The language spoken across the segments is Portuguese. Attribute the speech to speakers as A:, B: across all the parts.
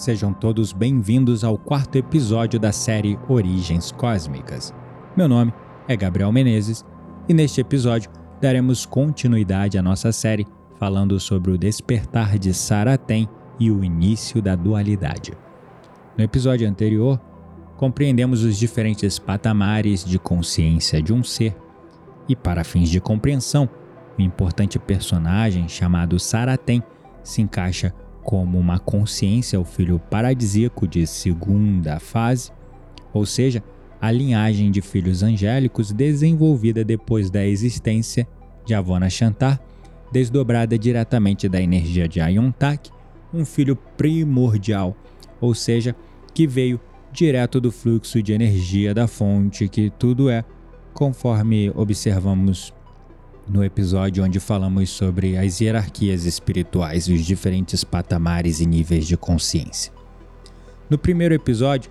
A: Sejam todos bem-vindos ao quarto episódio da série Origens Cósmicas. Meu nome é Gabriel Menezes e neste episódio daremos continuidade à nossa série falando sobre o despertar de Saratem e o início da dualidade. No episódio anterior, compreendemos os diferentes patamares de consciência de um ser e, para fins de compreensão, o importante personagem chamado Saratem se encaixa como uma consciência o filho paradisíaco de segunda fase, ou seja, a linhagem de filhos angélicos desenvolvida depois da existência de Avona Shantar, desdobrada diretamente da energia de Ayontak, um filho primordial, ou seja, que veio direto do fluxo de energia da fonte que tudo é, conforme observamos no episódio onde falamos sobre as hierarquias espirituais e os diferentes patamares e níveis de consciência. No primeiro episódio,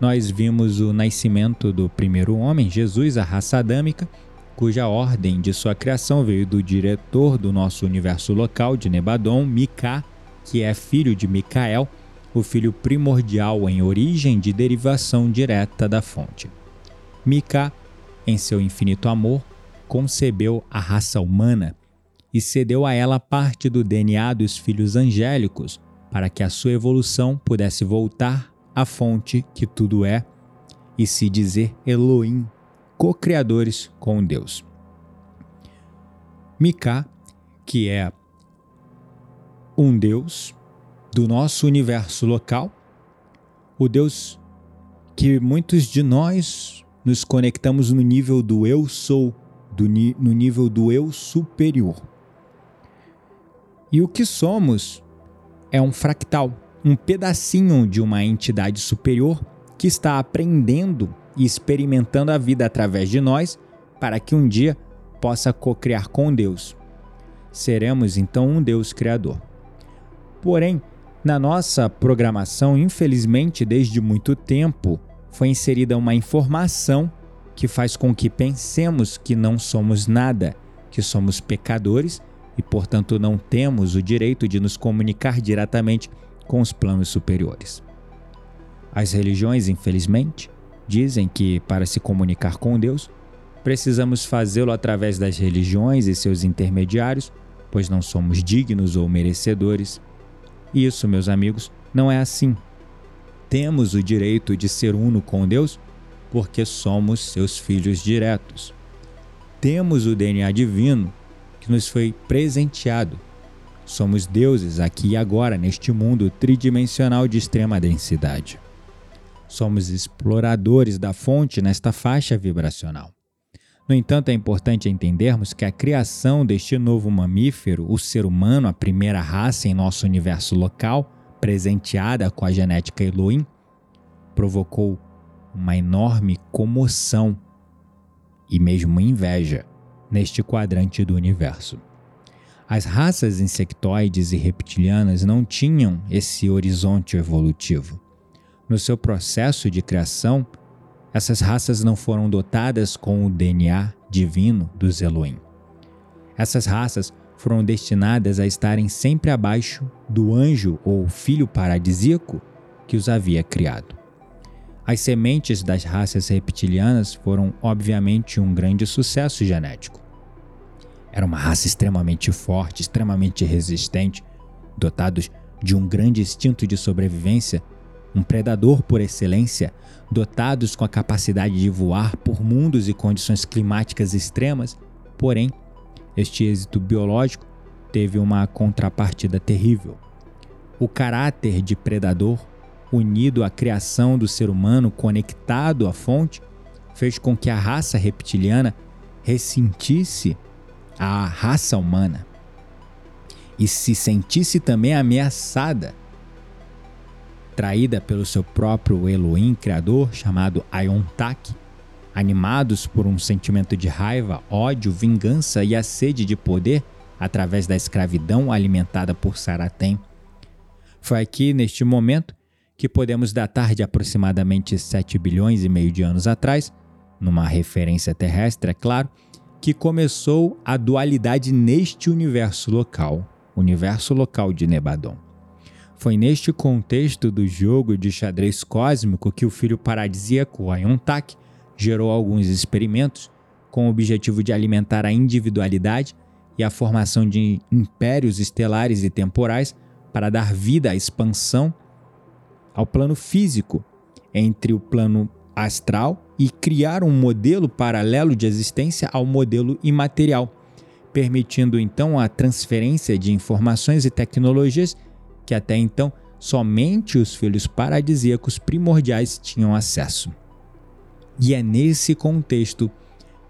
A: nós vimos o nascimento do primeiro homem, Jesus, a raça adâmica, cuja ordem de sua criação veio do diretor do nosso universo local de Nebadon, Mika, que é filho de Micael, o filho primordial em origem de derivação direta da fonte. Mika, em seu infinito amor, concebeu a raça humana e cedeu a ela parte do DNA dos filhos angélicos para que a sua evolução pudesse voltar à fonte que tudo é e se dizer Elohim, co-criadores com Deus. Mika, que é um Deus do nosso universo local, o Deus que muitos de nós nos conectamos no nível do eu sou do, no nível do eu superior. E o que somos é um fractal, um pedacinho de uma entidade superior que está aprendendo e experimentando a vida através de nós para que um dia possa co-criar com Deus. Seremos então um Deus criador. Porém, na nossa programação, infelizmente, desde muito tempo, foi inserida uma informação que faz com que pensemos que não somos nada, que somos pecadores e, portanto, não temos o direito de nos comunicar diretamente com os planos superiores. As religiões, infelizmente, dizem que para se comunicar com Deus, precisamos fazê-lo através das religiões e seus intermediários, pois não somos dignos ou merecedores. Isso, meus amigos, não é assim. Temos o direito de ser uno com Deus porque somos seus filhos diretos. Temos o DNA divino que nos foi presenteado. Somos deuses aqui e agora neste mundo tridimensional de extrema densidade. Somos exploradores da fonte nesta faixa vibracional. No entanto, é importante entendermos que a criação deste novo mamífero, o ser humano, a primeira raça em nosso universo local, presenteada com a genética Elohim, provocou uma enorme comoção e mesmo inveja neste quadrante do universo. As raças insectoides e reptilianas não tinham esse horizonte evolutivo. No seu processo de criação, essas raças não foram dotadas com o DNA divino dos Elohim. Essas raças foram destinadas a estarem sempre abaixo do anjo ou filho paradisíaco que os havia criado. As sementes das raças reptilianas foram, obviamente, um grande sucesso genético. Era uma raça extremamente forte, extremamente resistente, dotados de um grande instinto de sobrevivência, um predador por excelência, dotados com a capacidade de voar por mundos e condições climáticas extremas. Porém, este êxito biológico teve uma contrapartida terrível. O caráter de predador unido à criação do ser humano, conectado à fonte, fez com que a raça reptiliana ressentisse a raça humana e se sentisse também ameaçada, traída pelo seu próprio Elohim criador chamado Ayontak, animados por um sentimento de raiva, ódio, vingança e a sede de poder através da escravidão alimentada por Saratem. Foi aqui, neste momento, que podemos datar de aproximadamente 7 bilhões e meio de anos atrás, numa referência terrestre, é claro, que começou a dualidade neste universo local, universo local de Nebadon. Foi neste contexto do jogo de xadrez cósmico que o filho paradisíaco Ayontak gerou alguns experimentos com o objetivo de alimentar a individualidade e a formação de impérios estelares e temporais para dar vida à expansão ao plano físico entre o plano astral e criar um modelo paralelo de existência ao modelo imaterial, permitindo então a transferência de informações e tecnologias que até então somente os filhos paradisíacos primordiais tinham acesso. E é nesse contexto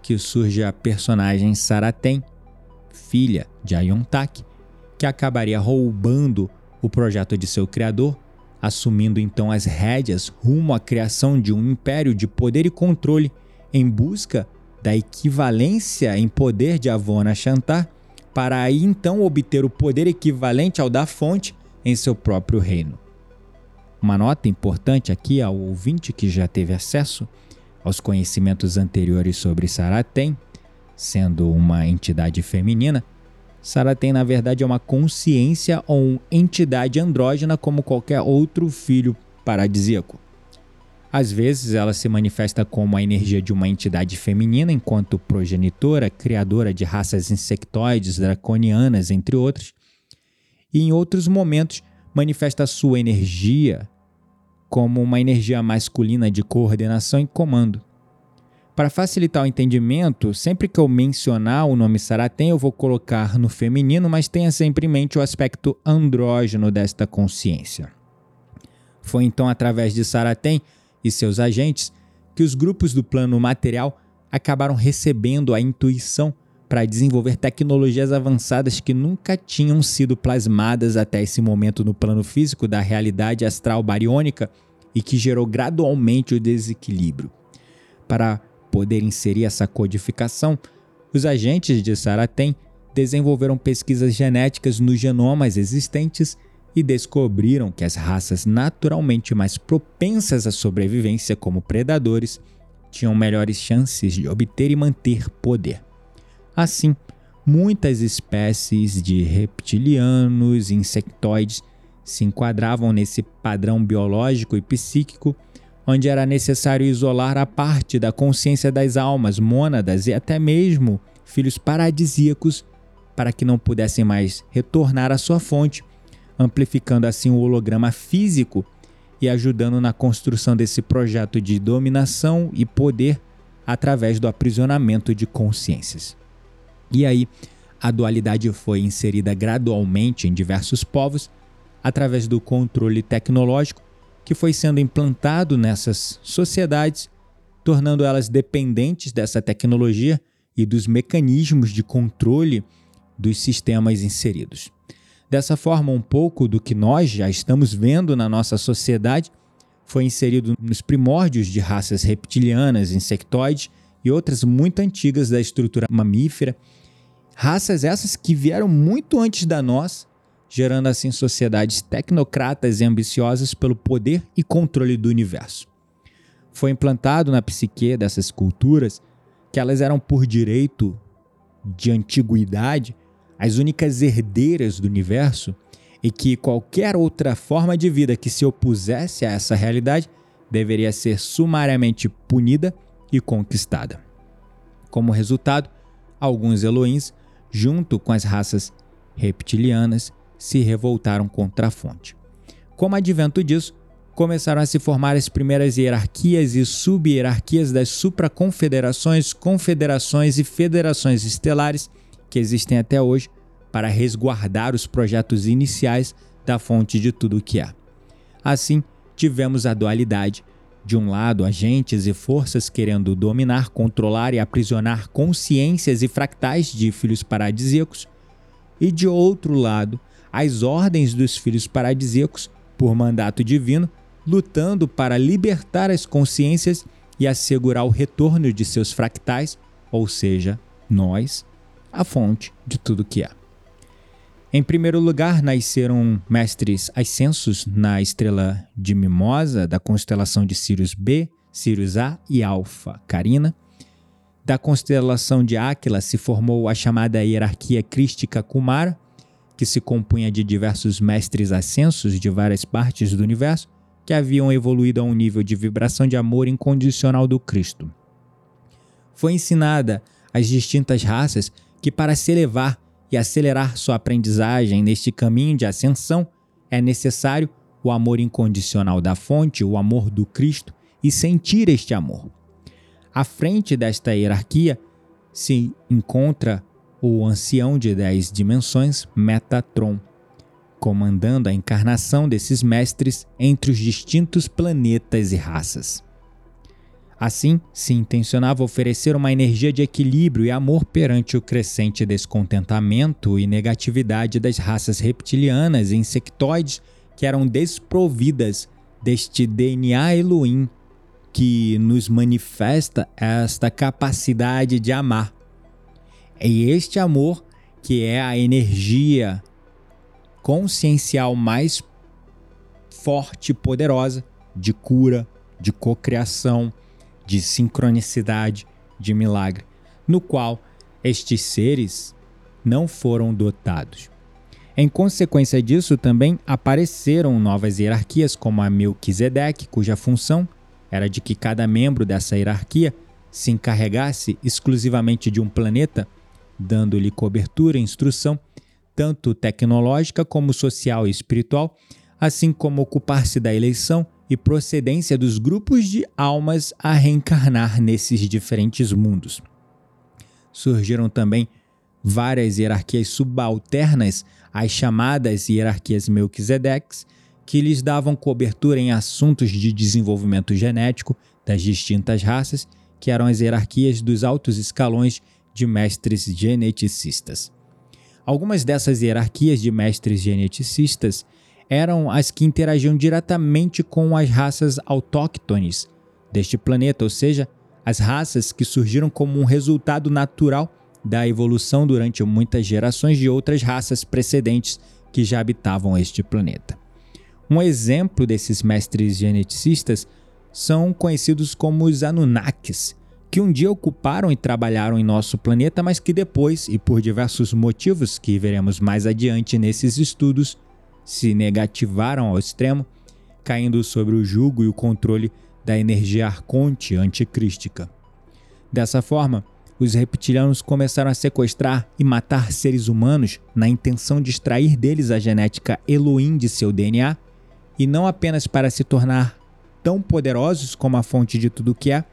A: que surge a personagem Saraten, filha de Ayontak, que acabaria roubando o projeto de seu criador, assumindo então as rédeas rumo à criação de um império de poder e controle em busca da equivalência em poder de Avona Shantar, para aí então obter o poder equivalente ao da fonte em seu próprio reino. Uma nota importante aqui ao ouvinte que já teve acesso aos conhecimentos anteriores sobre Saratem, sendo uma entidade feminina, Saratem na verdade uma consciência ou uma entidade andrógena como qualquer outro filho paradisíaco. Às vezes ela se manifesta como a energia de uma entidade feminina enquanto progenitora, criadora de raças insectoides, draconianas, entre outros, e em outros momentos manifesta sua energia como uma energia masculina de coordenação e comando. Para facilitar o entendimento, sempre que eu mencionar o nome Saratem, eu vou colocar no feminino, mas tenha sempre em mente o aspecto andrógeno desta consciência. Foi então através de Saratem e seus agentes que os grupos do plano material acabaram recebendo a intuição para desenvolver tecnologias avançadas que nunca tinham sido plasmadas até esse momento no plano físico da realidade astral bariônica e que gerou gradualmente o desequilíbrio. Para poder inserir essa codificação, os agentes de Saratem desenvolveram pesquisas genéticas nos genomas existentes e descobriram que as raças naturalmente mais propensas à sobrevivência como predadores tinham melhores chances de obter e manter poder. Assim, muitas espécies de reptilianos e insectoides se enquadravam nesse padrão biológico e psíquico, onde era necessário isolar a parte da consciência das almas, mônadas e até mesmo filhos paradisíacos, para que não pudessem mais retornar à sua fonte, amplificando assim o holograma físico e ajudando na construção desse projeto de dominação e poder através do aprisionamento de consciências. E aí, a dualidade foi inserida gradualmente em diversos povos através do controle tecnológico que foi sendo implantado nessas sociedades, tornando elas dependentes dessa tecnologia e dos mecanismos de controle dos sistemas inseridos. Dessa forma, um pouco do que nós já estamos vendo na nossa sociedade foi inserido nos primórdios de raças reptilianas, insectoides e outras muito antigas da estrutura mamífera Raças essas que vieram muito antes da nossa, gerando assim sociedades tecnocratas e ambiciosas pelo poder e controle do universo. Foi implantado na psique dessas culturas que elas eram por direito de antiguidade as únicas herdeiras do universo e que qualquer outra forma de vida que se opusesse a essa realidade deveria ser sumariamente punida e conquistada. Como resultado, alguns Elohims junto com as raças reptilianas, se revoltaram contra a fonte. Como advento disso, começaram a se formar as primeiras hierarquias e sub-hierarquias das supraconfederações, confederações e federações estelares que existem até hoje para resguardar os projetos iniciais da fonte de tudo o que há. Assim, tivemos a dualidade de um lado, agentes e forças querendo dominar, controlar e aprisionar consciências e fractais de filhos paradisíacos, e de outro lado, as ordens dos filhos paradisíacos, por mandato divino, lutando para libertar as consciências e assegurar o retorno de seus fractais, ou seja, nós, a fonte de tudo que há. Em primeiro lugar, nasceram mestres ascensos na estrela de Mimosa, da constelação de Sirius B, Sirius A e Alfa Carina. Da constelação de Áquila se formou a chamada hierarquia crística Kumara, que se compunha de diversos mestres ascensos de várias partes do universo que haviam evoluído a um nível de vibração de amor incondicional do Cristo. Foi ensinada às distintas raças que para se elevar e acelerar sua aprendizagem neste caminho de ascensão é necessário o amor incondicional da fonte, o amor do Cristo, e sentir este amor. À frente desta hierarquia se encontra o ancião de dez dimensões, Metatron, comandando a encarnação desses mestres entre os distintos planetas e raças. Assim, se intencionava oferecer uma energia de equilíbrio e amor perante o crescente descontentamento e negatividade das raças reptilianas e insectoides que eram desprovidas deste DNA Elohim que nos manifesta esta capacidade de amar. E este amor que é a energia consciencial mais forte e poderosa de cura, de cocriação, de sincronicidade, de milagre, no qual estes seres não foram dotados. Em consequência disso, também apareceram novas hierarquias, como a Melquisedeque, cuja função era de que cada membro dessa hierarquia se encarregasse exclusivamente de um planeta, dando-lhe cobertura e instrução, tanto tecnológica como social e espiritual, assim como ocupar-se da eleição e procedência dos grupos de almas a reencarnar nesses diferentes mundos. Surgiram também várias hierarquias subalternas às chamadas hierarquias Melquisedeques, que lhes davam cobertura em assuntos de desenvolvimento genético das distintas raças, que eram as hierarquias dos altos escalões de mestres geneticistas. Algumas dessas hierarquias de mestres geneticistas eram as que interagiam diretamente com as raças autóctones deste planeta, ou seja, as raças que surgiram como um resultado natural da evolução durante muitas gerações de outras raças precedentes que já habitavam este planeta. Um exemplo desses mestres geneticistas são conhecidos como os Anunnakis, que um dia ocuparam e trabalharam em nosso planeta, mas que depois, e por diversos motivos que veremos mais adiante nesses estudos, se negativaram ao extremo, caindo sobre o jugo e o controle da energia arconte anticrística. Dessa forma, os reptilianos começaram a sequestrar e matar seres humanos na intenção de extrair deles a genética Elohim de seu DNA, e não apenas para se tornar tão poderosos como a fonte de tudo que é,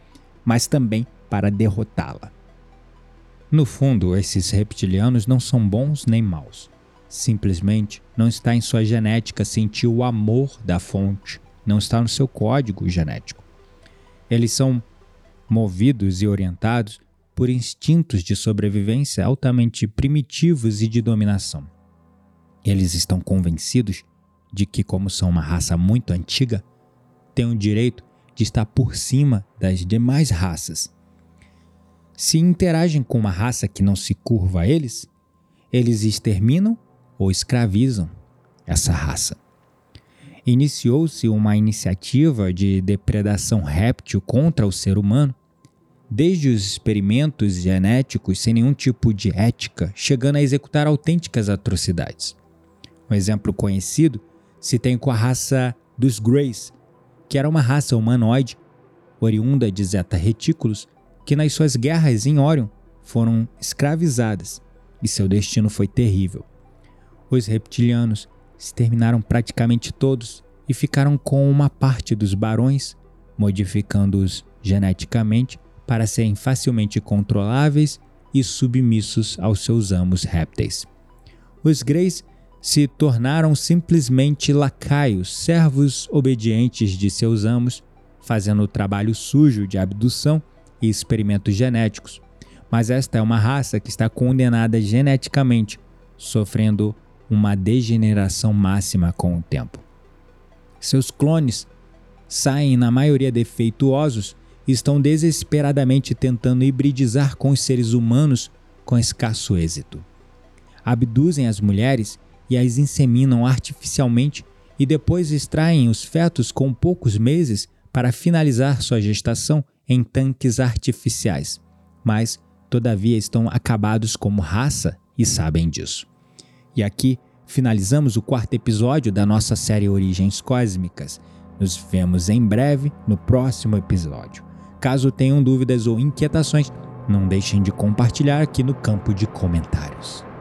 A: mas também para derrotá-la. No fundo, esses reptilianos não são bons nem maus. Simplesmente não está em sua genética sentir o amor da fonte, não está no seu código genético. Eles são movidos e orientados por instintos de sobrevivência altamente primitivos e de dominação. Eles estão convencidos de que, como são uma raça muito antiga, têm o direito de estar por cima das demais raças. Se interagem com uma raça que não se curva a eles, eles exterminam ou escravizam essa raça. Iniciou-se uma iniciativa de depredação réptil contra o ser humano, desde os experimentos genéticos sem nenhum tipo de ética, chegando a executar autênticas atrocidades. Um exemplo conhecido se tem com a raça dos Greys, que era uma raça humanoide oriunda de Zeta Retículos, que nas suas guerras em Orion foram escravizadas, e seu destino foi terrível. Os reptilianos exterminaram praticamente todos e ficaram com uma parte dos barões, modificando-os geneticamente para serem facilmente controláveis e submissos aos seus amos répteis. Os Greys se tornaram simplesmente lacaios, servos obedientes de seus amos, fazendo o trabalho sujo de abdução e experimentos genéticos. Mas esta é uma raça que está condenada geneticamente, sofrendo uma degeneração máxima com o tempo. Seus clones saem, na maioria defeituosos, e estão desesperadamente tentando hibridizar com os seres humanos com escasso êxito. Abduzem as mulheres e as inseminam artificialmente e depois extraem os fetos com poucos meses para finalizar sua gestação em tanques artificiais. Mas, todavia, estão acabados como raça e sabem disso. E aqui finalizamos o quarto episódio da nossa série Origens Cósmicas. Nos vemos em breve no próximo episódio. Caso tenham dúvidas ou inquietações, não deixem de compartilhar aqui no campo de comentários.